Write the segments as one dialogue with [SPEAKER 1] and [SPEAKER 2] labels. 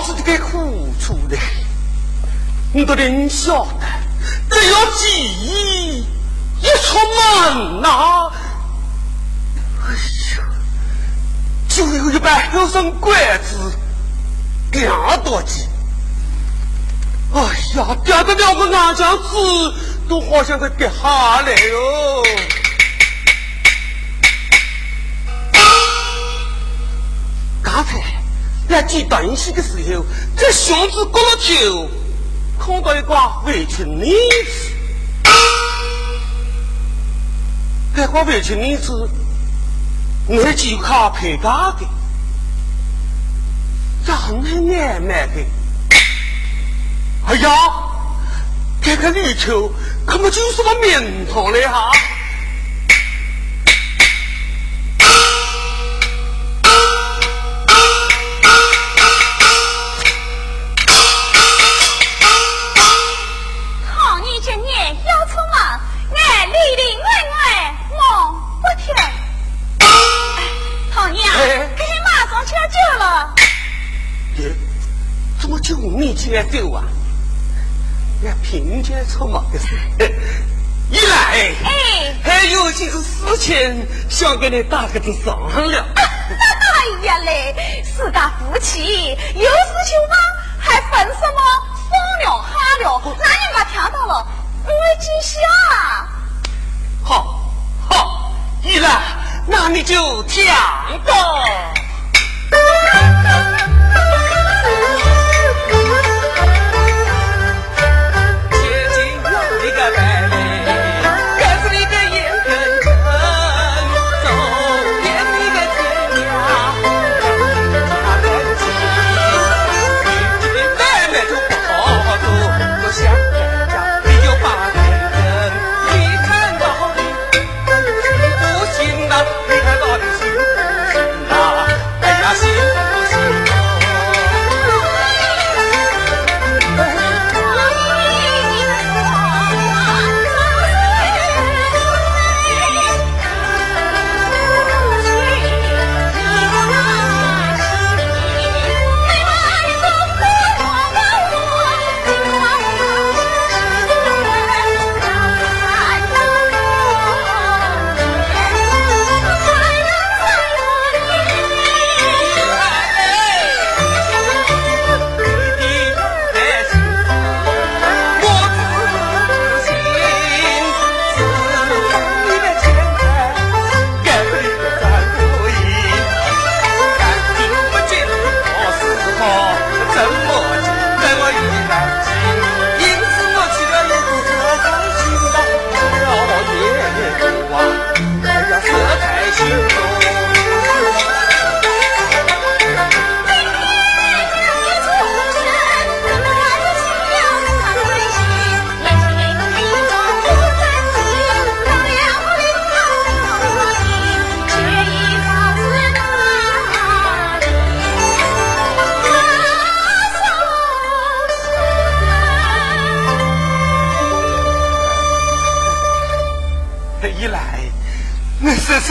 [SPEAKER 1] 子的个苦处的。你都能晓得，只要记忆一出门呐，哎呀，就有一百六声拐子，两多斤。哎呀，掉的两个眼浆子都好像快跌下来哟。刚才在捡东西的时候，这箱子过了头，看到一挂围裙呢子。这挂围裙呢子，我就靠配搭的，长得难买的。哎呀，这个里头可不就是个名堂嘞哈！你起来走啊！要平天出马的事，一来，
[SPEAKER 2] 哎，
[SPEAKER 1] 还有几个事情想跟你大个子商量。
[SPEAKER 2] 哎呀嘞，四大夫妻有事情吗？还分什么商量哈了？那你没听到了？我记下。
[SPEAKER 1] 好，好，一来，那你就跳吧。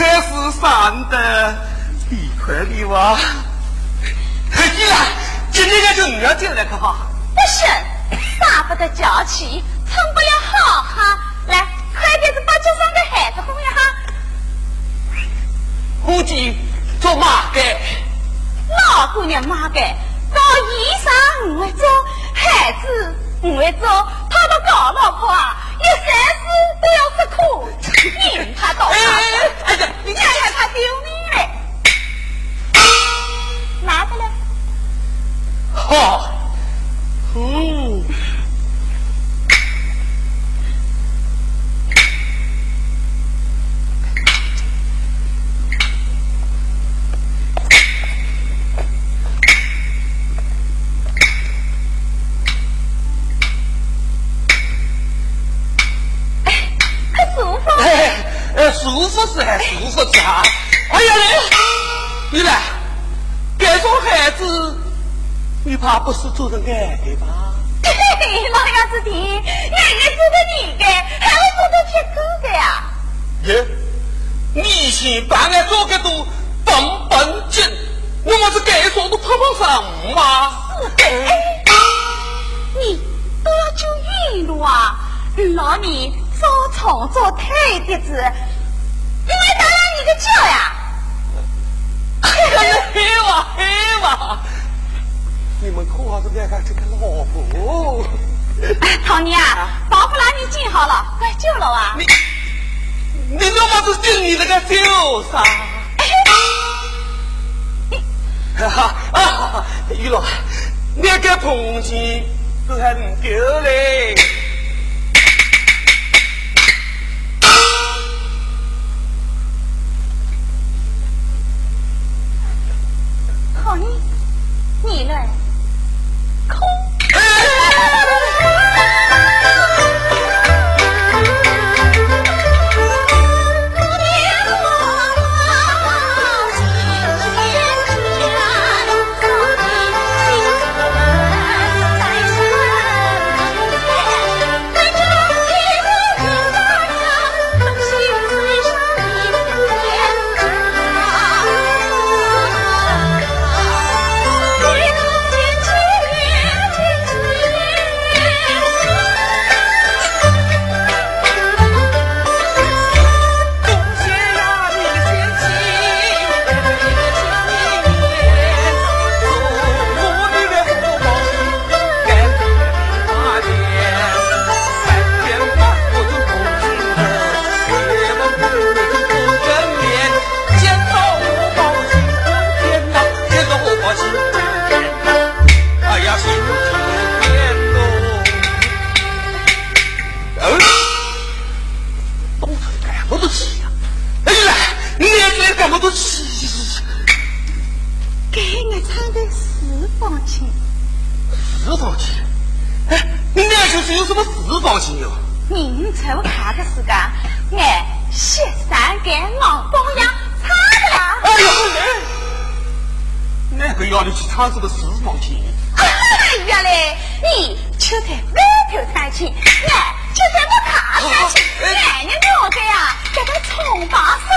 [SPEAKER 1] 才是三的，一块一哇。嘿，来，今天也就不要进来可好？
[SPEAKER 2] 不行，大不得娇气，成不了好汉。来，快点，子把脚上的孩子换一下。
[SPEAKER 1] 估计做马盖。
[SPEAKER 2] 老姑娘马盖，找衣裳我会做，孩子我会做，他们搞老婆啊，一三四都要吃苦，你他倒插门？你你还怕丢命嘞？拿着嘞。
[SPEAKER 1] 好，嗯。是还舒服吃哈哎呀嘞你来这送孩子你怕不是做的爱的吧？
[SPEAKER 2] 老样子的奶奶做的你的还会做的铁哥的呀
[SPEAKER 1] 耶你先把我做个都绷绷紧我们是给送都碰不上嘛
[SPEAKER 2] 是的你多久运路啊老你烧炒做太的子因为打呀？你个叫呀！
[SPEAKER 1] 哎呀，嘿嘿！你们看啊，这边看这个老虎。
[SPEAKER 2] 陶妮啊，包袱拉你进好了，快救了啊！你
[SPEAKER 1] 你那么是进你那个救上？哈哈啊哈哈！雨龙，那个都还能丢嘞。
[SPEAKER 2] 你你们空。
[SPEAKER 1] 哎，你俩就是有什么事报警哟？
[SPEAKER 2] 你猜我看的是个哎，雪山跟王光阳差的啦。哎
[SPEAKER 1] 呦，哪个要你去查这个事报警？
[SPEAKER 2] 哎呀嘞，你就在外头弹琴，哎，就在我看弹琴，哎，你老哥呀，在那冲把水，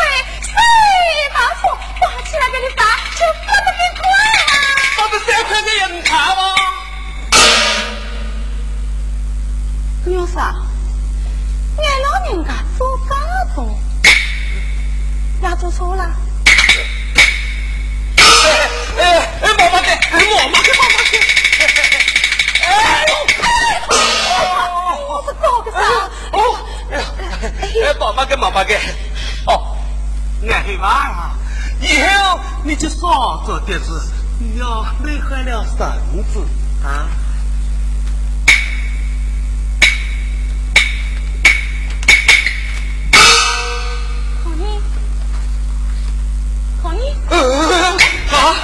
[SPEAKER 2] 把火，火起来给你发，就发给你滚了！我
[SPEAKER 1] 这三块钱也不吗？
[SPEAKER 2] 娘士，俺老人家做刚痛，压做手了。
[SPEAKER 1] 哎哎哎，妈妈给，妈妈给，妈妈给。哎
[SPEAKER 2] 呦！哎呦！这搞个啥？哦，
[SPEAKER 1] 哎呦！哎，妈妈给，妈妈给。哦，俺黑娃啊，以后你就少做点事，你要累坏了身子啊。啊！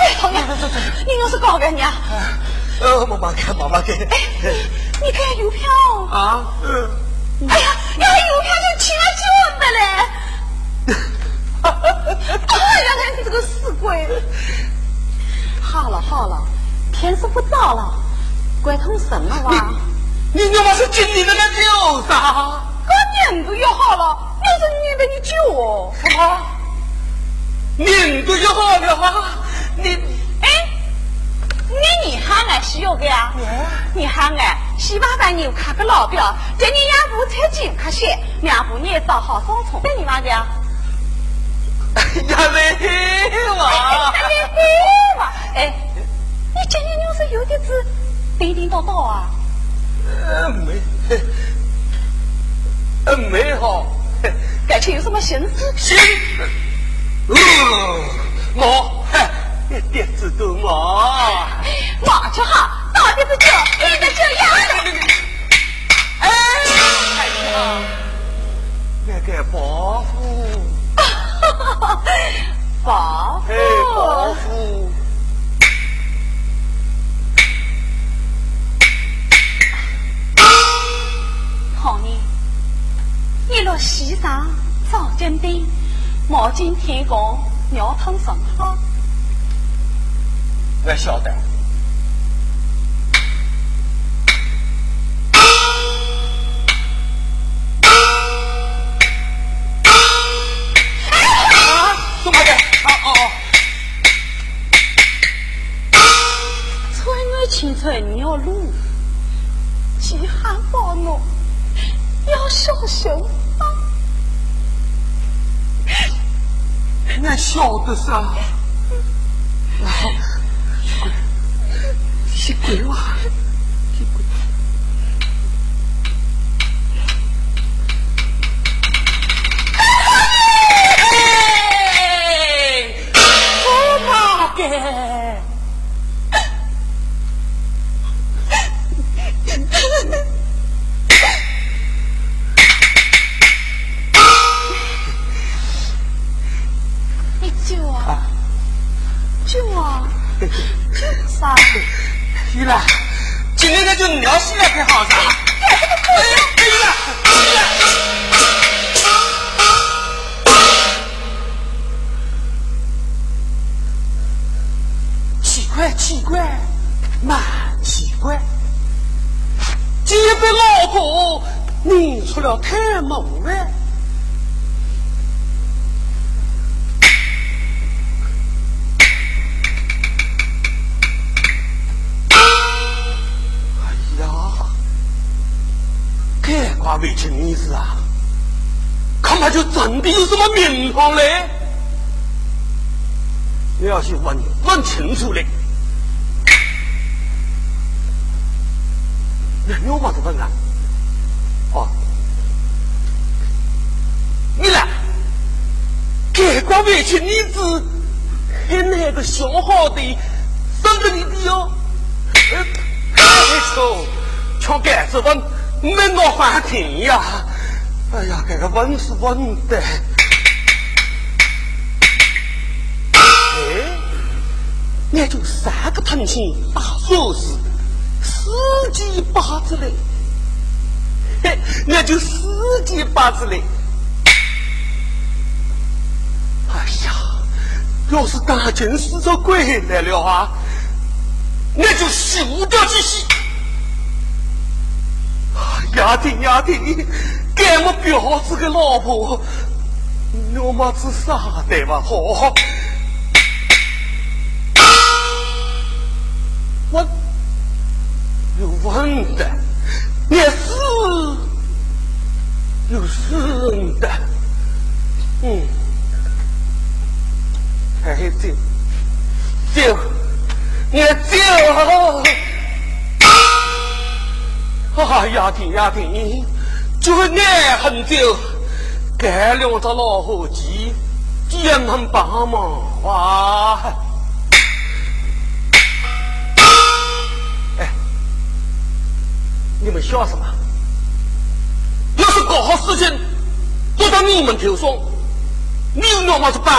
[SPEAKER 2] 你又是搞干呢？
[SPEAKER 1] 呃，妈妈给，妈妈给。哎，
[SPEAKER 2] 你看邮票？
[SPEAKER 1] 啊，嗯。
[SPEAKER 2] 哎呀，要邮票就起来救我们嘞！
[SPEAKER 1] 哈哈
[SPEAKER 2] 原来你这个死鬼！好了好了，天色不早了，怪疼什么哇？
[SPEAKER 1] 你你妈是今天的那酒啥？
[SPEAKER 2] 我年不就好了，又是女的你救我。
[SPEAKER 1] 什么？名字就好了哈。你，
[SPEAKER 2] 哎，你你喊俺是有的呀？你喊俺洗把板，你看个老表，今年眼部才近看些，两部年也好双松。那你妈的？呀
[SPEAKER 1] 嘞嘛！呀嘞！
[SPEAKER 2] 哎，你今年要是有点子叮叮当当啊？
[SPEAKER 1] 呃，没，呃，没哈。
[SPEAKER 2] 感情有什么心思？
[SPEAKER 1] 心。哦，哼，一点知都没。
[SPEAKER 2] 没就好，到底是就跟着就丫头。
[SPEAKER 1] 哎，还有那个伯父，哈
[SPEAKER 2] 哈，伯父，哎，伯父。好呢，你若喜上，早进兵。毛进天宫，尿通上号，
[SPEAKER 1] 我晓得。啊，啊啊啊！
[SPEAKER 2] 春来要露，夏来包罗要烧熊。
[SPEAKER 1] 噻。来，鬼，是鬼娃今天他就尿洗了才好噻。
[SPEAKER 2] 哎呀，
[SPEAKER 1] 哎呀，奇怪，奇怪，蛮奇怪。这被老婆拧出了太猛了。恐怕就真的有什么名堂嘞。你要去问问清楚嘞。那你有嘛子问啊？哦，你来，这瓜为情女子和那个小好的生着你的哟。哎呦，瞧盖子问，没闹翻天呀！哎呀，这个问是问的。哎，那就三个藤青打手势，四季八字嘞。嘿，那就四季八字嘞。哎呀，要是大惊死着鬼来了啊！那就输掉几息。丫头丫头，给我婊子个老婆，我么子傻的吧？好，我有问的，也是有是的，嗯，还这这。你走！哎呀，听呀听，就是爱很久，该两只老伙计，也能帮忙哇！哎，你们笑什么？要是搞好事情，都到你们头上，你有那么子办？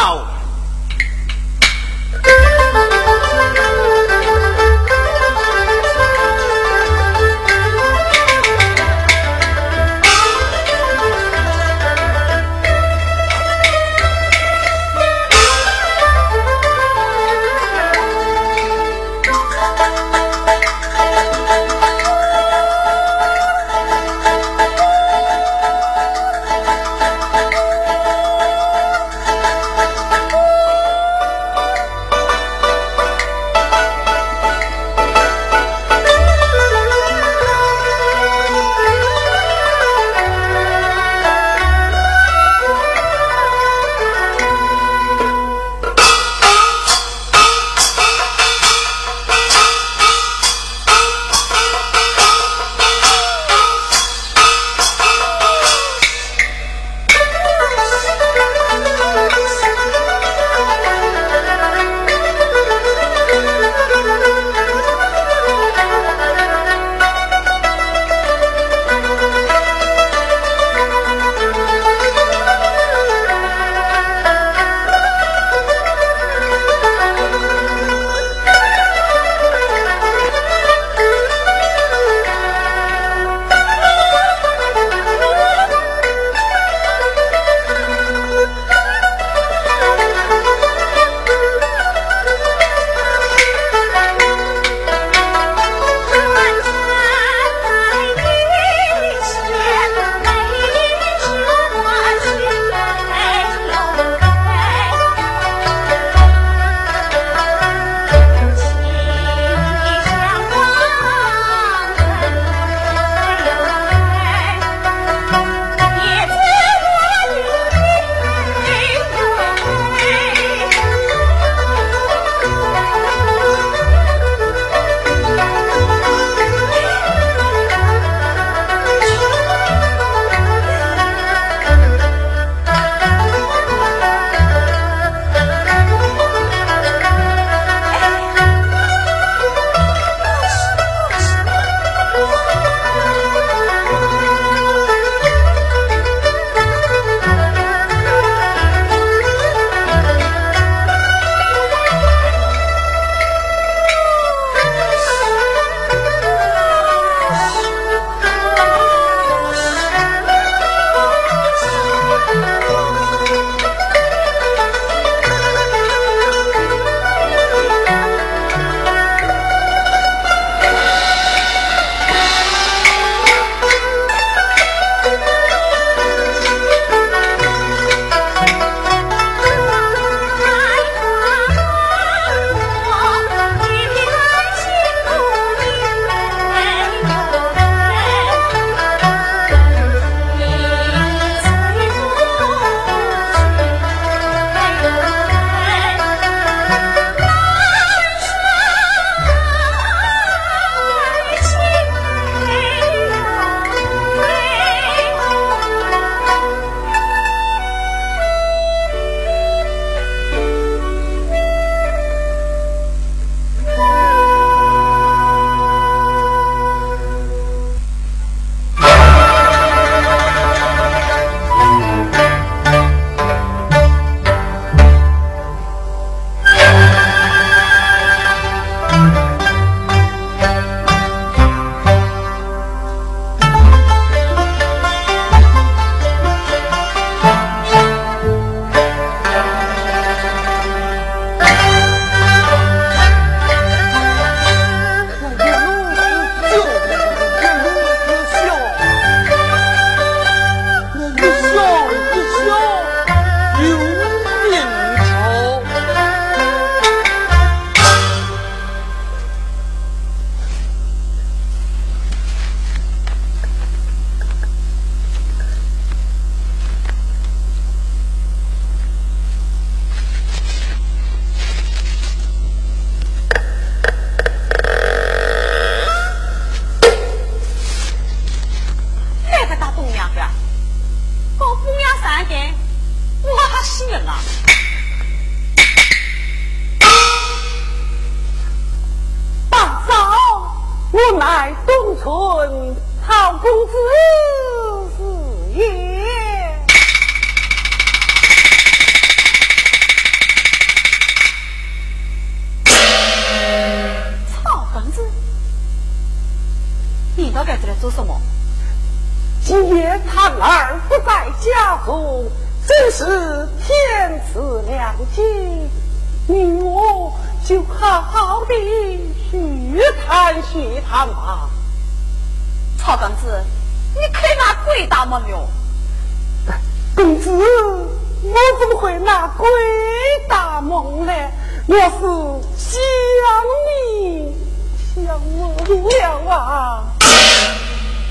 [SPEAKER 1] 梦了啊！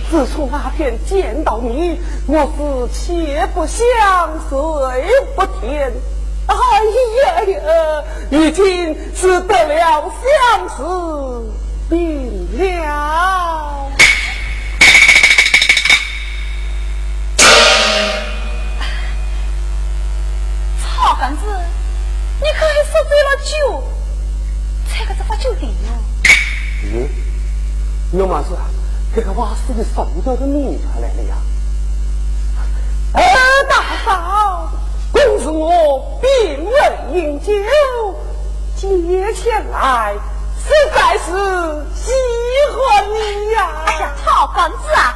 [SPEAKER 1] 自从那天见到你，我是切不想睡不甜。哎呀呀，如今是得了相思病了。
[SPEAKER 2] 曹公子，你可还喝醉了酒，才个这把酒定了？
[SPEAKER 1] 嗯，有嘛事？这个瓦斯的手脚都拧出来了呀！二大嫂，公子我并未饮酒，今夜前来实在是喜欢你呀！哎呀，
[SPEAKER 2] 曹公子啊，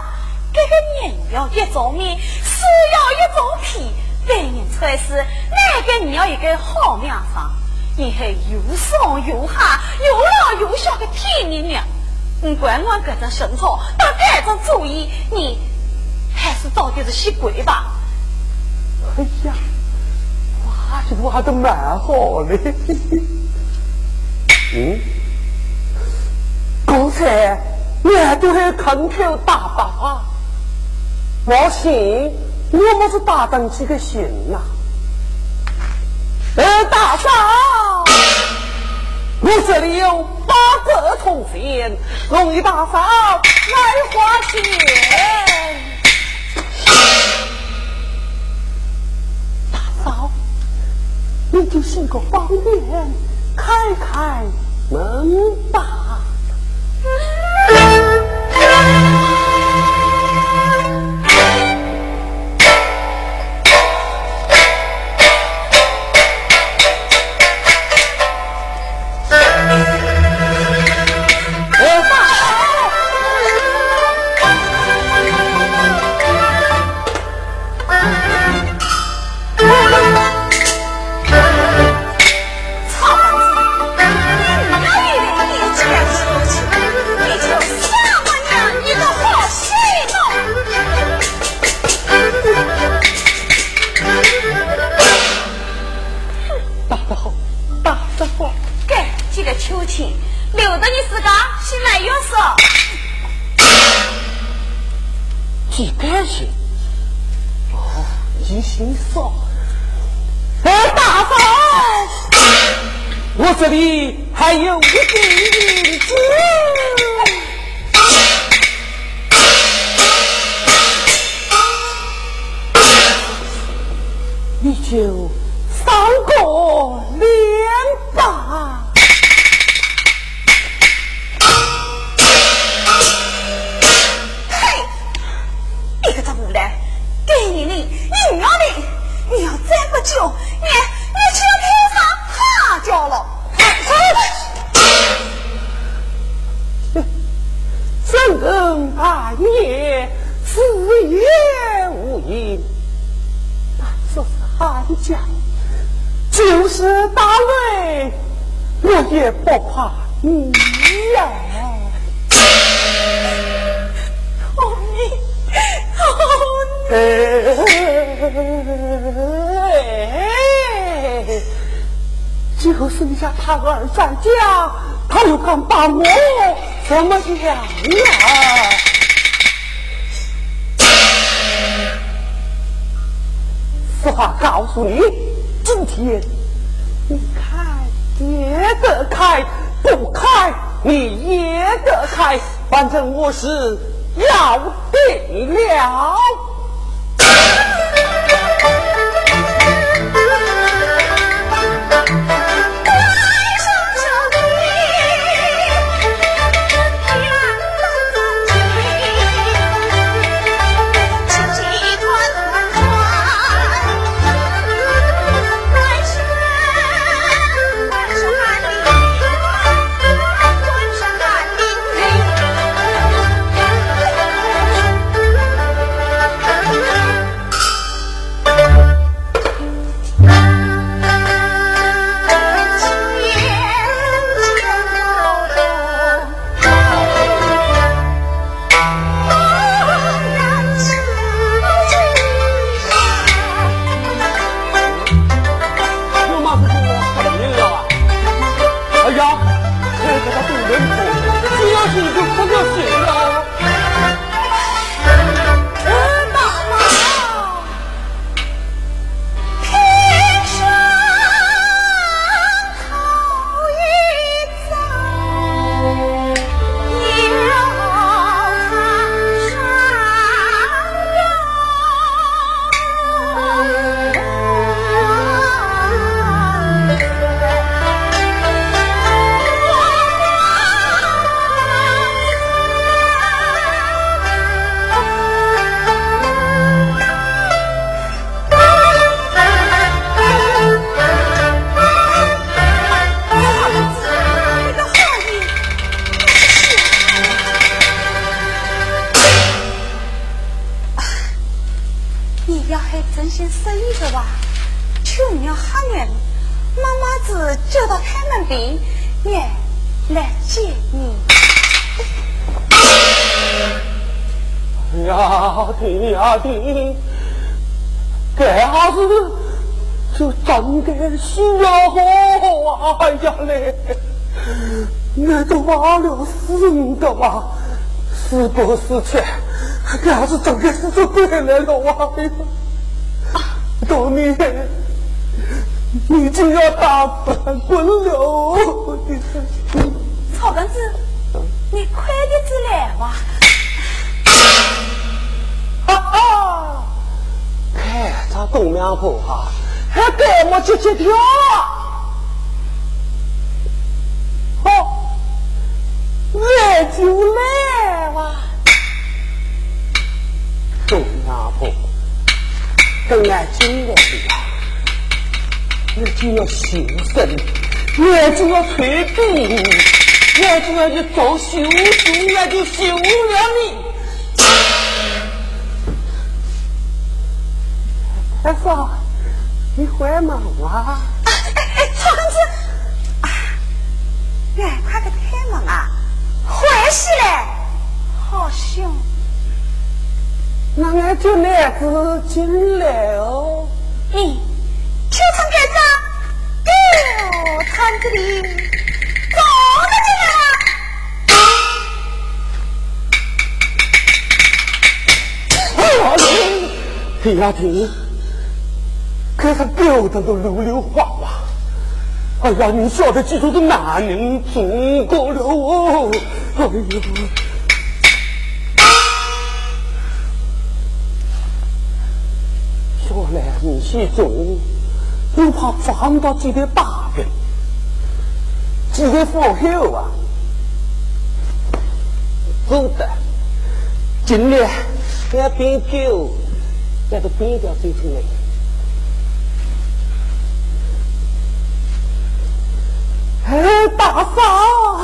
[SPEAKER 2] 这个人要一种面，事要一种皮，为人处事，哪个你要一个好名声？你还又上又下，又老又小的天人娘。你管我这种生活，打这种主意，你还是早点子洗鬼吧。
[SPEAKER 1] 哎呀，挖就挖的蛮好的。嗯，刚才你还都是空口打发，我信我们是打登几个信呐。呃，大嫂。我这里有各通天龙一大嫂来花钱。大嫂，你就行个方便，开开门吧。心爽。哎，大嫂，我这里就是你家他儿在家，他又敢把我。怎么样呀？实话告诉你，今天你开也得开，不开你也得开，反正我是要定了。
[SPEAKER 2] 你要还真心实意的话，求你要喊人，妈妈子就到开门边，也来接你。
[SPEAKER 1] 呀爹呀爹，这下子就真该死了！哎呀嘞，我都忘了死的哇，是不是去？这下子真该死就回来了哇！哎呀，多年，你就要打翻滚了！
[SPEAKER 2] 草根子，你快点子来哇！
[SPEAKER 1] 啊啊！看这东娘婆哈，还给我去去跳。好，我就来哇！东娘婆，等俺进来的呀，我就要修身，我就要退兵，我就要去做修书，我就修了你。二嫂，你坏吗？啊！
[SPEAKER 2] 哎哎，草根子，哎，快个开门啊！坏死了，好凶！
[SPEAKER 1] 那俺就来子进来哦。
[SPEAKER 2] 你，秋成盖子，哦，摊子里早就进来了。
[SPEAKER 1] 哎呀，听。可是狗子都溜溜滑滑，哎呀，你晓得记住的男人足够了哦，哎呦！小来你先走，又怕撞到几个大人，几个放后啊，走的，今年俺变酒，俺都变掉最出来。哎，大嫂，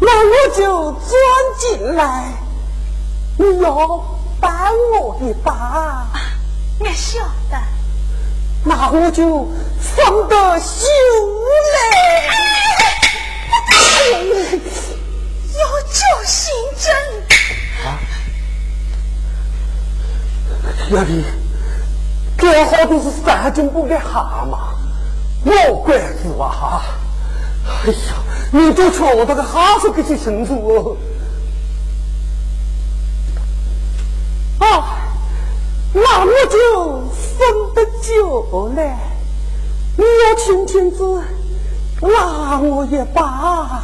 [SPEAKER 1] 那我就钻进来。你要帮我一把，
[SPEAKER 2] 我晓得。
[SPEAKER 1] 那我就放得修来。
[SPEAKER 2] 要救心针。
[SPEAKER 1] 啊！娘的，这好都是三斤不的蛤蟆，老怪子啊哈！哎呀，你都瞧我这个哈子给你清楚哦！啊，那我就分得久了。你要亲亲子拉我一把，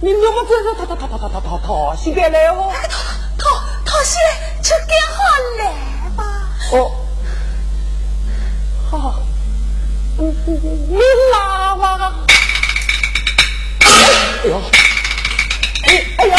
[SPEAKER 1] 你放心。讨西该来哦，
[SPEAKER 2] 讨讨讨西就该好来吧。
[SPEAKER 1] 哦，好，你你拉吧。哎呦，哎哎呀，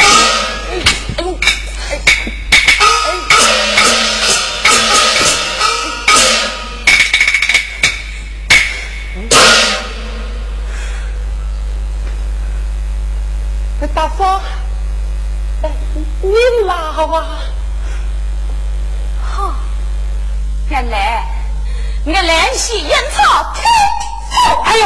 [SPEAKER 2] 我兰溪烟草听，
[SPEAKER 1] 哎呦，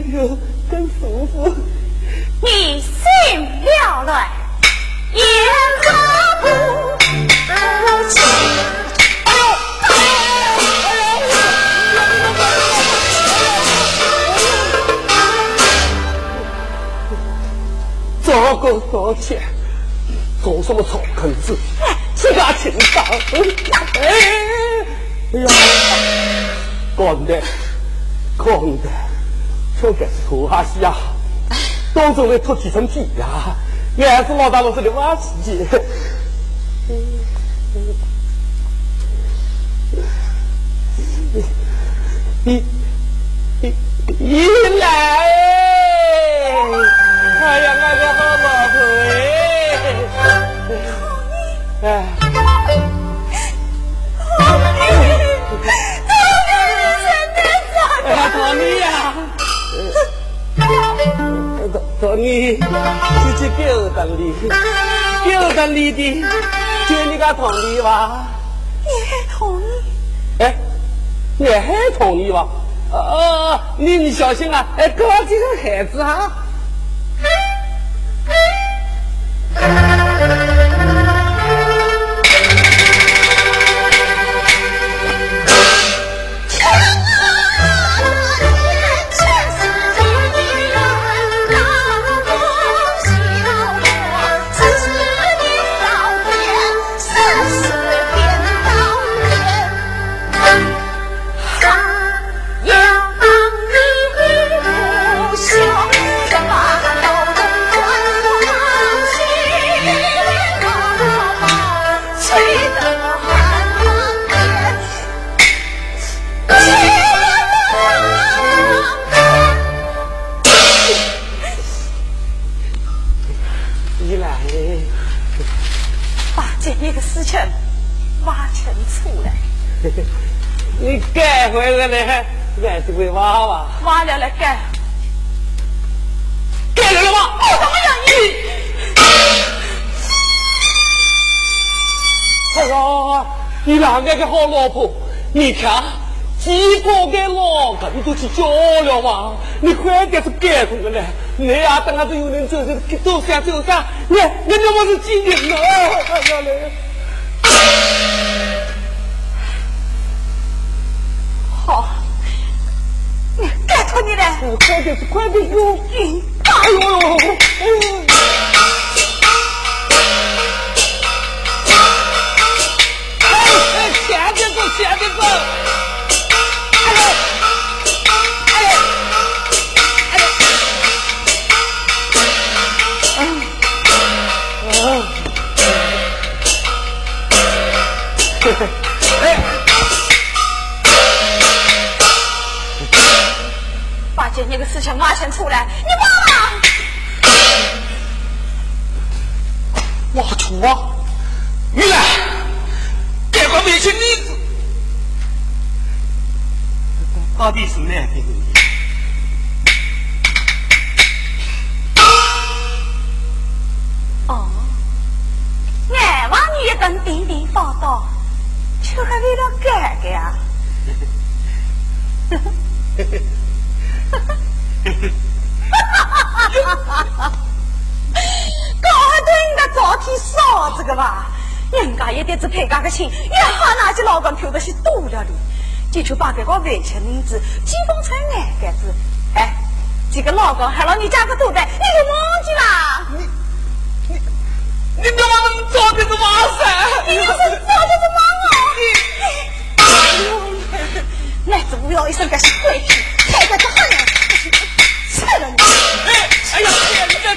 [SPEAKER 1] 得当中来拖几层皮呀，俺是老大老师的瓦器。你你你来，哎呀，俺的好老婆哎！哎。
[SPEAKER 2] 你
[SPEAKER 1] 就是表达你，表达你的，就你个同意吧？
[SPEAKER 2] 你还同意？
[SPEAKER 1] 哎，你还同意吧？哦，你你小心啊！哎，搞几个孩子啊！你改回来了，俺这位娃娃，
[SPEAKER 2] 娃了来改，
[SPEAKER 1] 改了了吗？我
[SPEAKER 2] 怎么样你？
[SPEAKER 1] 哎呀，你哪个个好老婆？你看，几个给老公都去叫了嘛？你快点是改回来了，你呀等下子有人走走走啥走啥，你你怎么是几人了？哎呀嘞！
[SPEAKER 2] 好，拜托你了，
[SPEAKER 1] 快点，快点哟！哎呦呦，哎呦！哎，前边走，前边走！哎呦，哎呦，哎呦，嘿嘿，
[SPEAKER 2] 你个事情挖钱出来，你妈妈！
[SPEAKER 1] 我出啊！原来这个没钱女子到底是哪个人？
[SPEAKER 2] 哦，俺往你一根点点报道，却还为了哥哥呀！哈哈哈哈哈！搞定的早天嫂子个吧，人家一点子配家个亲，也好拿起老公偷的些多了的，就去把这个外戚名字寄封成俺个子。哎，这个老公还让你家个肚带，你给忘记了？你
[SPEAKER 1] 你你怎么能早点子忘噻？你要是
[SPEAKER 2] 早点子忘啊！哎
[SPEAKER 1] 呦，
[SPEAKER 2] 那子不要一身个是怪癖，太太太。
[SPEAKER 1] 哎，哎呀，天的，天的，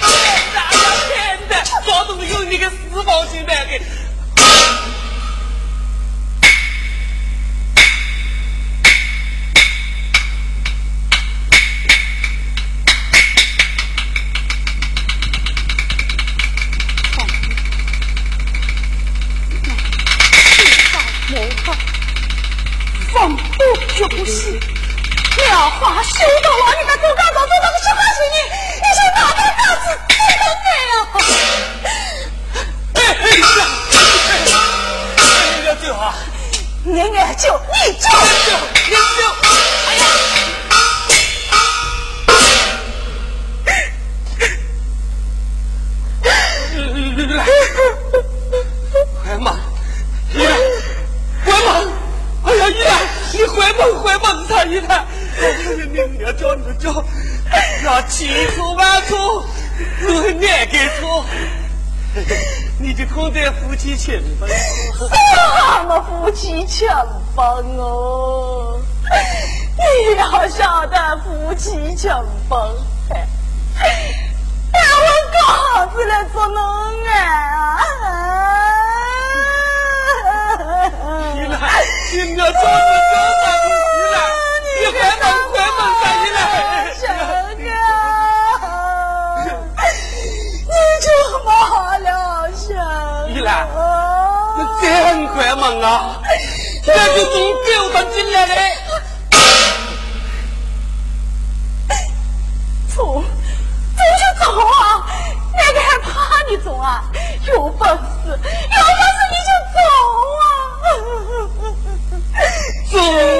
[SPEAKER 2] 小帮派你来做梦啊你
[SPEAKER 1] 来你我就是九寨沟你来你关门关门关起来小哥
[SPEAKER 2] 你就好了小哥你
[SPEAKER 1] 真关门啊那就从狗他进来的
[SPEAKER 2] 不放肆有本事你就走啊。
[SPEAKER 1] 走